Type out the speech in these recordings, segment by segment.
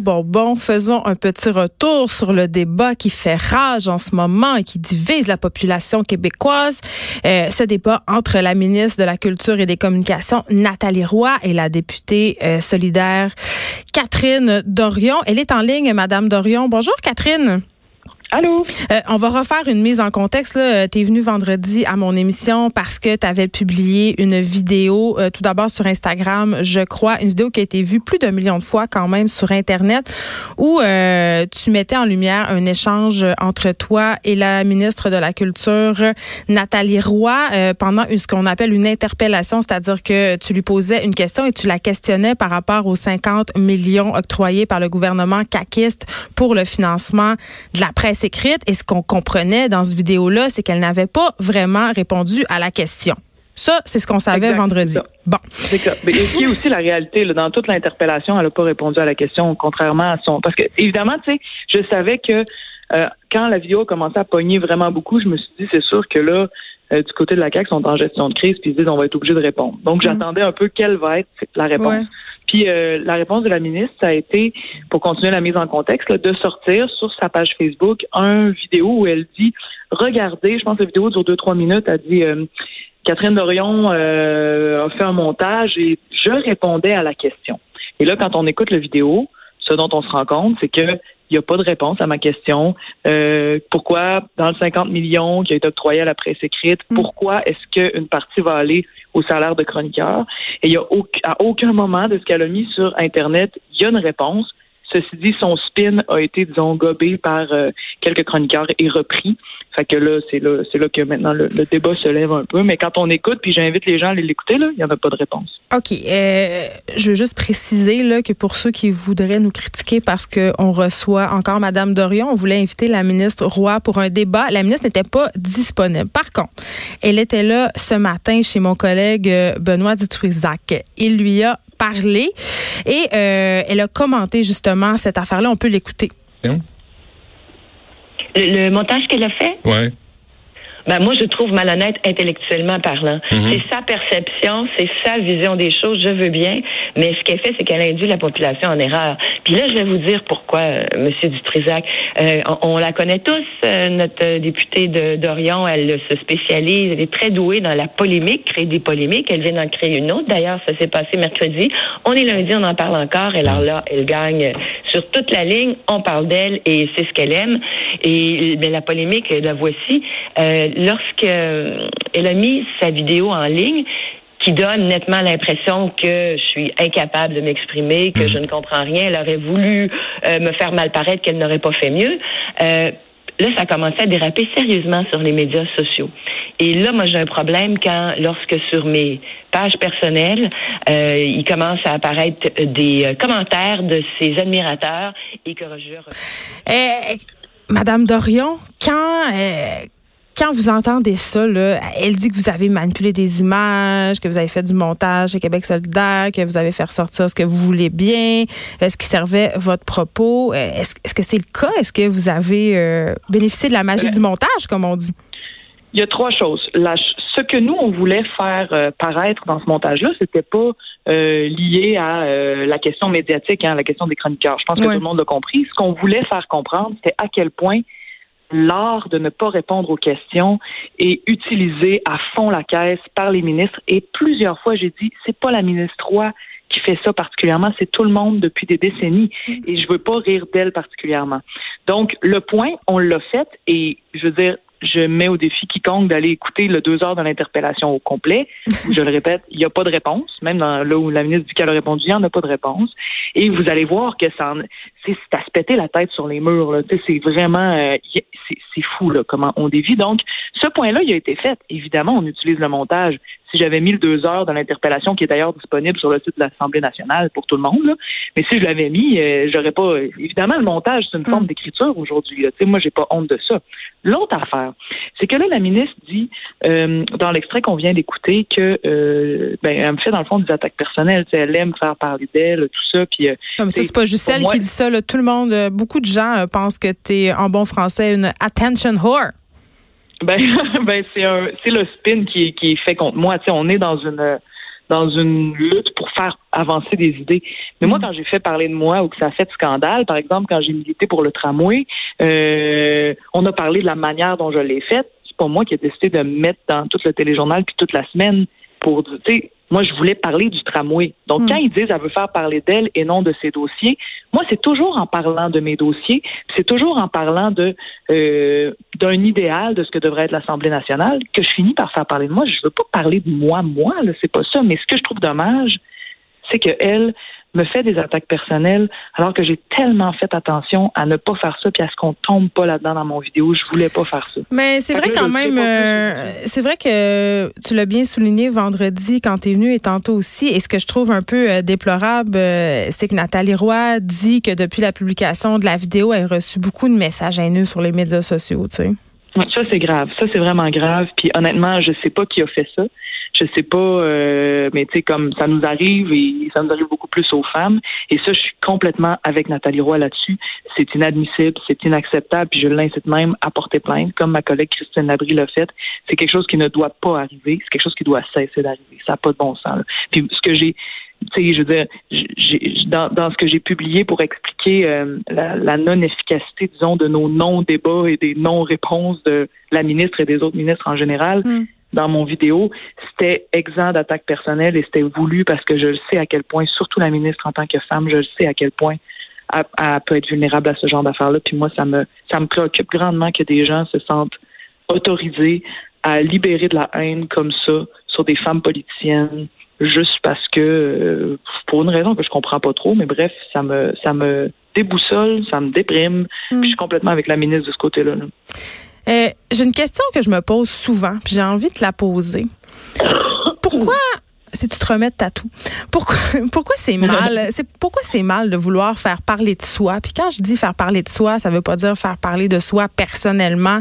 Bon, bon, faisons un petit retour sur le débat qui fait rage en ce moment et qui divise la population québécoise. Euh, ce débat entre la ministre de la Culture et des Communications, Nathalie Roy, et la députée euh, solidaire Catherine Dorion. Elle est en ligne, Madame Dorion. Bonjour, Catherine. Allô? Euh, on va refaire une mise en contexte. Tu es venu vendredi à mon émission parce que tu avais publié une vidéo, euh, tout d'abord sur Instagram, je crois, une vidéo qui a été vue plus d'un million de fois quand même sur Internet, où euh, tu mettais en lumière un échange entre toi et la ministre de la Culture, Nathalie Roy, pendant ce qu'on appelle une interpellation, c'est-à-dire que tu lui posais une question et tu la questionnais par rapport aux 50 millions octroyés par le gouvernement caquiste pour le financement de la presse écrite et ce qu'on comprenait dans ce vidéo-là, c'est qu'elle n'avait pas vraiment répondu à la question. Ça, c'est ce qu'on savait vendredi. Bon. C'est ça. Mais il aussi la réalité. Là, dans toute l'interpellation, elle n'a pas répondu à la question, contrairement à son. Parce que, évidemment, tu sais, je savais que euh, quand la vidéo a commencé à pogner vraiment beaucoup, je me suis dit, c'est sûr que là, euh, du côté de la CAQ, ils sont en gestion de crise, puis ils disent, on va être obligé de répondre. Donc, mm. j'attendais un peu quelle va être la réponse. Puis euh, la réponse de la ministre, ça a été, pour continuer la mise en contexte, de sortir sur sa page Facebook un vidéo où elle dit, regardez, je pense que la vidéo dure deux trois minutes, elle dit, euh, Catherine Dorion euh, a fait un montage et je répondais à la question. Et là, quand on écoute la vidéo, ce dont on se rend compte, c'est que il n'y a pas de réponse à ma question. Euh, pourquoi, dans le 50 millions qui a été octroyé à la presse écrite, mm. pourquoi est-ce qu'une partie va aller au salaire de chroniqueur? Et il y a à aucun moment de ce qu'elle a mis sur Internet, il y a une réponse. Ceci dit, son spin a été, disons, gobé par euh, quelques chroniqueurs et repris. Fait que là, c'est là, c'est là que maintenant le, débat se lève un peu. Mais quand on écoute, puis j'invite les gens à aller l'écouter, il n'y en a pas de réponse. OK. Euh, je veux juste préciser là, que pour ceux qui voudraient nous critiquer parce qu'on reçoit encore Madame Dorion, on voulait inviter la ministre Roy pour un débat. La ministre n'était pas disponible. Par contre, elle était là ce matin chez mon collègue euh, Benoît Dutrisac. Il lui a parlé et euh, elle a commenté justement cette affaire-là. On peut l'écouter. Le, montage qu'elle a fait? Ouais. Ben moi, je trouve malhonnête intellectuellement parlant. Mhm. C'est sa perception, c'est sa vision des choses, je veux bien, mais ce qu'elle fait, c'est qu'elle induit la population en erreur. Puis là, je vais vous dire pourquoi, euh, Monsieur Dutrisac. Euh, on, la connaît tous, euh, notre députée de d'Orion, elle se spécialise, elle est très douée dans la polémique, créer des polémiques. Elle vient d'en créer une autre. D'ailleurs, ça s'est passé mercredi. On est lundi, on en parle encore. Et alors là, elle gagne sur toute la ligne. On parle d'elle et c'est ce qu'elle aime. Et bien, la polémique, la voici. Euh, lorsque euh, elle a mis sa vidéo en ligne, qui donne nettement l'impression que je suis incapable de m'exprimer, que je mhm. ne comprends rien. Elle aurait voulu euh, me faire mal paraître qu'elle n'aurait pas fait mieux. Euh, là, ça a commencé à déraper sérieusement sur les médias sociaux. Et là, moi, j'ai un problème quand, lorsque sur mes pages personnelles, euh, il commence à apparaître des commentaires de ses admirateurs et que je... Eh, Madame Dorion, quand quand vous entendez ça, là, elle dit que vous avez manipulé des images, que vous avez fait du montage chez Québec solidaire, que vous avez fait ressortir ce que vous voulez bien, est-ce qui servait votre propos. Euh, est-ce, que c'est le cas? Est-ce que vous avez euh, bénéficié de la magie du montage, comme on dit? Il y a trois choses. ce que nous, on voulait faire euh, paraître dans ce montage-là, c'était pas lié à la question médiatique, hein, la question des chroniqueurs. Je pense que tout le monde l'a compris. Ce qu'on voulait faire comprendre, c'était à quel point l'art de ne pas répondre aux questions est utilisé à fond la caisse par les ministres. Et plusieurs fois, j'ai dit, c'est pas la ministre Roy qui fait ça particulièrement, c'est tout le monde depuis des décennies. Et je veux pas rire d'elle particulièrement. Donc, le point, on l'a fait et je veux dire, je mets au défi quiconque d'aller écouter le deux heures de l'interpellation au complet. je le répète, il n'y a pas de réponse. Même dans, là où la ministre qu'elle a répondu, il n'y en a pas de réponse. Et vous allez voir que ça, c'est à se péter la tête sur les murs. C'est vraiment, euh, c'est fou comment on dévie. Donc, ce point-là, il a été fait. Évidemment, on utilise le montage si j'avais mis le deux heures de l'interpellation, qui est d'ailleurs disponible sur le site de l'Assemblée nationale pour tout le monde, là. mais si je l'avais mis, euh, j'aurais pas. Évidemment, le montage, c'est une forme Mm. d'écriture aujourd'hui. Moi, j'ai pas honte de ça. L'autre affaire, c'est que là, la ministre dit euh, dans l'extrait qu'on vient d'écouter que euh, ben, elle me fait dans le fond des attaques personnelles. Elle aime faire parler d'elle, tout ça. Puis euh, Non, mais ça, c'est- pas juste elle moi- qui dit ça. là. Tout le monde, beaucoup de gens pensent que tu es, en bon français, une attention whore. Ben, ben c'est un, c'est le spin qui est, qui est fait contre moi. Tu sais, on est dans une dans une lutte pour faire avancer des idées. Mais moi, quand j'ai fait parler de moi ou que ça a fait scandale, par exemple, quand j'ai milité pour le tramway, euh, on a parlé de la manière dont je l'ai faite. C'est pas moi qui ai décidé de me mettre dans tout le téléjournal puis toute la semaine pour, tu sais, moi, je voulais parler du tramway. Donc, Mm. quand ils disent, elle veut faire parler d'elle et non de ses dossiers, moi, c'est toujours en parlant de mes dossiers, c'est toujours en parlant de euh, d'un idéal de ce que devrait être l'Assemblée nationale que je finis par faire parler de moi. Je veux pas parler de moi, moi, là, c'est pas ça. Mais ce que je trouve dommage, c'est que elle me fait des attaques personnelles alors que j'ai tellement fait attention à ne pas faire ça puis à ce qu'on tombe pas là-dedans dans mon vidéo. Je voulais pas faire ça. Mais c'est vrai quand même, euh, c'est vrai que tu l'as bien souligné vendredi quand tu es venu et tantôt aussi. Et ce que je trouve un peu euh, déplorable, euh, c'est que Nathalie Roy dit que depuis la publication de la vidéo, elle a reçu beaucoup de messages haineux sur les médias sociaux. Tu sais. Ça, c'est grave. Ça, c'est vraiment grave. Puis honnêtement, je sais pas qui a fait ça. Je sais pas, euh, mais tu sais, comme ça nous arrive et ça nous arrive beaucoup plus aux femmes. Et ça, je suis complètement avec Nathalie Roy là-dessus. C'est inadmissible, c'est inacceptable, puis je l'incite même à porter plainte, comme ma collègue Christine Labrie l'a fait. C'est quelque chose qui ne doit pas arriver. C'est quelque chose qui doit cesser d'arriver. Ça n'a pas de bon sens. là. Puis ce que j'ai tu sais, je veux dire, dans, dans ce que j'ai publié pour expliquer euh, la, la non-efficacité, disons, de nos non-débats et des non-réponses de la ministre et des autres ministres en général, Mm. Dans mon vidéo, c'était exempt d'attaque personnelle et c'était voulu parce que je le sais à quel point, surtout la ministre en tant que femme, je le sais à quel point elle, elle peut être vulnérable à ce genre d'affaires-là. Puis moi, ça me ça me préoccupe grandement que des gens se sentent autorisés à libérer de la haine comme ça sur des femmes politiciennes juste parce que euh, pour une raison que je comprends pas trop, mais bref, ça me ça me déboussole, ça me déprime. Mm. Puis je suis complètement avec la ministre de ce côté-là. là. Euh, j'ai une question que je me pose souvent, puis j'ai envie de la poser. Pourquoi si tu te remets de tatou, pourquoi pourquoi c'est mal C'est pourquoi c'est mal de vouloir faire parler de soi? Puis quand je dis faire parler de soi, ça veut pas dire faire parler de soi personnellement,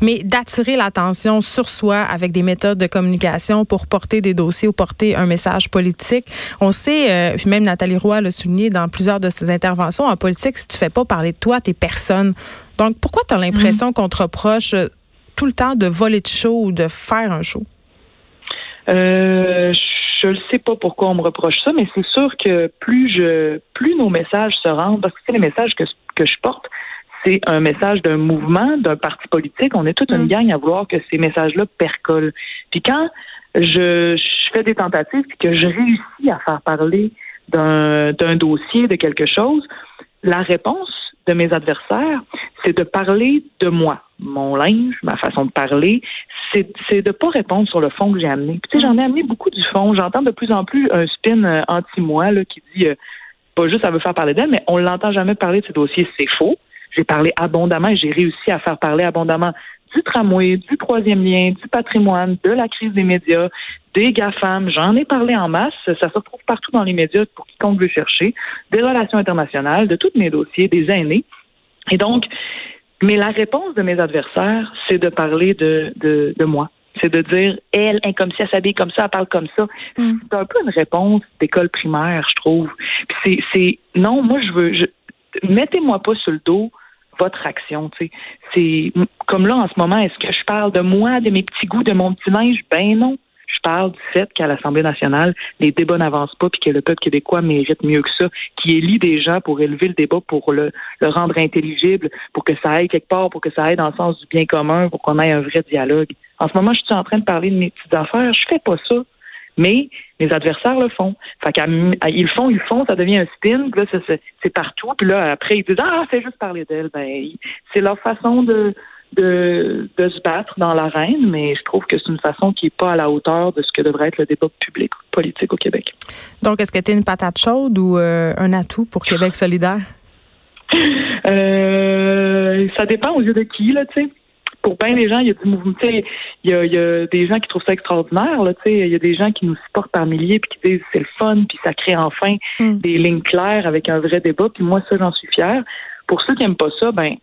mais d'attirer l'attention sur soi avec des méthodes de communication pour porter des dossiers ou porter un message politique. On sait, euh, puis même Nathalie Roy l'a souligné dans plusieurs de ses interventions en politique, si tu fais pas parler de toi, t'es personne. Donc pourquoi tu as l'impression qu'on te reproche euh, tout le temps de voler de show ou de faire un show? Euh, je ne sais pas pourquoi on me reproche ça, mais c'est sûr que plus je, plus nos messages se rendent, parce que c'est les messages que, que je porte, c'est un message d'un mouvement, d'un parti politique. On est toute une Mm. gang à vouloir que ces messages-là percolent. Puis quand je, je fais des tentatives puis que je réussis à faire parler d'un d'un dossier, de quelque chose, la réponse de mes adversaires, c'est de parler de moi, mon linge, ma façon de parler, c'est de pas répondre sur le fond que j'ai amené. Puis, tu sais, j'en ai amené beaucoup du fond. J'entends de plus en plus un spin euh, anti-moi qui dit euh, pas juste ça veut faire parler d'elle, mais on l'entend jamais parler de ces dossiers. C'est faux. J'ai parlé abondamment et j'ai réussi à faire parler abondamment du tramway, du troisième lien, du patrimoine, de la crise des médias, des GAFAM. J'en ai parlé en masse. Ça se retrouve partout dans les médias pour quiconque veut chercher. Des relations internationales, de tous mes dossiers, des aînés. Et donc, mais la réponse de mes adversaires, c'est de parler de, de, de moi. C'est de dire, elle, comme si elle s'habille comme ça, elle parle comme ça. Mm. C'est un peu une réponse d'école primaire, je trouve. C'est, c'est, non, moi, je veux, je, mettez-moi pas sur le dos votre action, tu sais. C'est, comme là, en ce moment, est-ce que je parle de moi, de mes petits goûts, de mon petit linge? Ben non. Je parle du fait qu'à l'Assemblée nationale, les débats n'avancent pas puis que le peuple québécois mérite mieux que ça, qui élit des gens pour élever le débat, pour le, le rendre intelligible, pour que ça aille quelque part, pour que ça aille dans le sens du bien commun, pour qu'on ait un vrai dialogue. En ce moment, je suis en train de parler de mes petites affaires. Je fais pas ça. Mais mes adversaires le font. Fait le font, ils font, ça devient un spin. Là, c'est partout. Puis là, après, ils disent Ah, c'est juste parler d'elle. Ben, c'est leur façon de, de, de se battre dans l'arène, mais je trouve que c'est une façon qui n'est pas à la hauteur de ce que devrait être le débat public politique au Québec. Donc, est-ce que tu es une patate chaude ou euh, un atout pour Québec solidaire? Euh, ça dépend aux yeux de qui, là, tu sais. pour bien des gens, il y a du mouvement. Il y a, il y a des gens qui trouvent ça extraordinaire. Là, il y a des gens qui nous supportent par milliers puis qui disent c'est le fun, puis ça crée enfin Mm. des lignes claires avec un vrai débat. Puis moi, ça, j'en suis fière. Pour ceux qui aiment pas ça, ben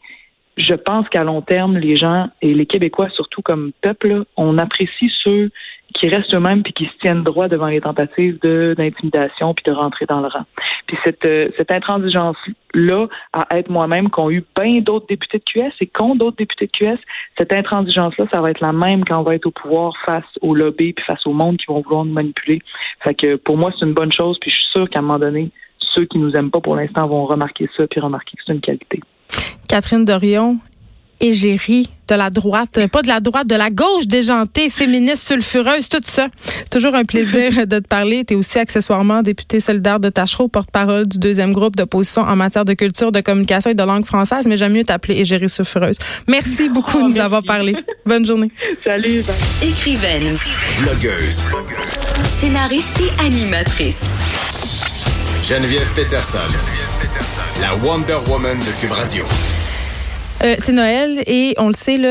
je pense qu'à long terme, les gens et les Québécois, surtout comme peuple, on apprécie ceux qui restent eux-mêmes puis qui se tiennent droit devant les tentatives d'intimidation puis de rentrer dans le rang. Puis cette euh, cette intransigeance là à être moi-même qu'ont eu bien d'autres députés de QS et qu'ont d'autres députés de QS, cette intransigeance là, ça va être la même quand on va être au pouvoir face au lobby puis face au monde qui vont vouloir nous manipuler. Fait que pour moi, c'est une bonne chose puis je suis sûre qu'à un moment donné, ceux qui nous aiment pas pour l'instant vont remarquer ça puis remarquer que c'est une qualité. Catherine Dorion, égérie de la droite, pas de la droite, de la gauche déjantée, féministe, sulfureuse, tout ça. Toujours un plaisir de te parler. Tu es aussi accessoirement députée solidaire de Tachereau, porte-parole du deuxième groupe d'opposition en matière de culture, de communication et de langue française, mais j'aime mieux t'appeler égérie sulfureuse. Merci beaucoup de nous merci. avoir parlé. Bonne journée. Salut. bye. Écrivaine, Blogueuse. scénariste et animatrice. Geneviève Peterson. La Wonder Woman de Cube Radio. Euh, c'est Noël et on le sait, là,